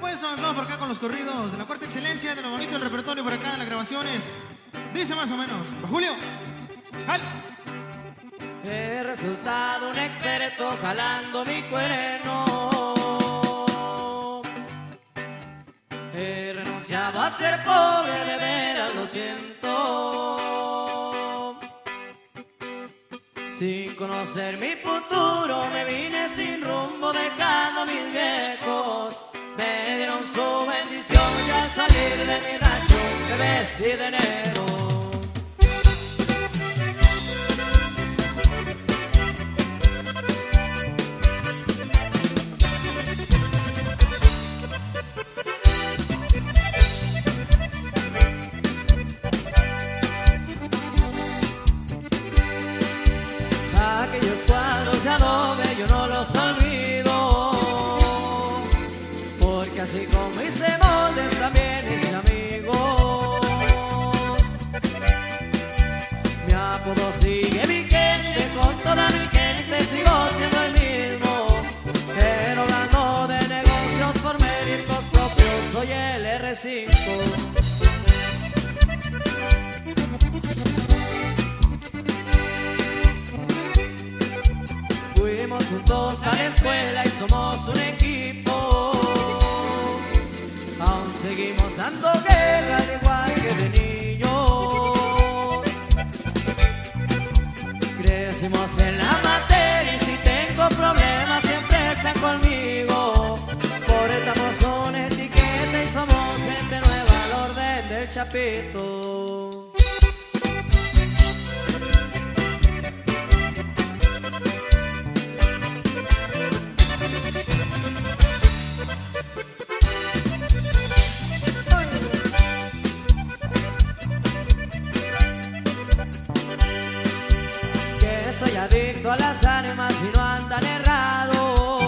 Bueno, pues avanzamos por acá con los corridos de la cuarta excelencia, de lo bonito del repertorio por acá en las grabaciones. Dice más o menos. Julio, ¡Halt! He resultado un experto jalando mi cuerno. He renunciado a ser pobre, de veras lo siento. Sin conocer mi futuro me vine sin rumbo dejando salir de mi rancho me vestí de enero. Aquellos cuadros de adobe yo no los olvido Porque así como hice moldes también hice amigos. Mi apodo sigue vigente con toda mi gente sigo siendo el mismo. Pero hablando de negocios por méritos propios soy el R5 Fuimos juntos a la escuela y somos un equipo. Seguimos dando guerra al igual que de niños. Crecimos en la materia y si tengo problemas siempre están conmigo. Por estamos una etiqueta y somos gente nueva al orden del chapito. A las ánimas y no andan errados.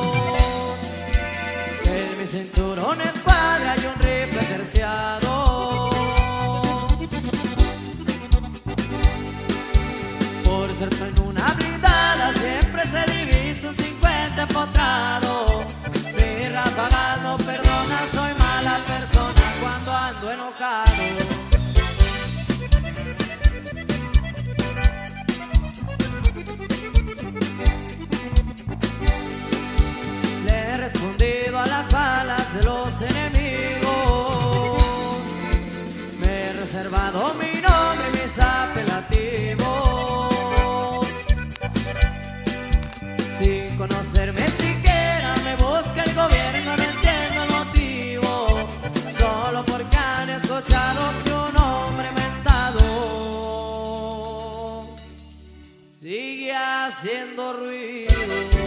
En mi cinturón escuadra y un rifle terciado. Por ser en una blindada siempre se divisa un 50 empotrado. Mi ráfagas no reservado mi nombre y mis apelativos. Sin conocerme siquiera me busca el gobierno, no entiendo el motivo. Solo porque han escuchado que un hombre mentado sigue haciendo ruido.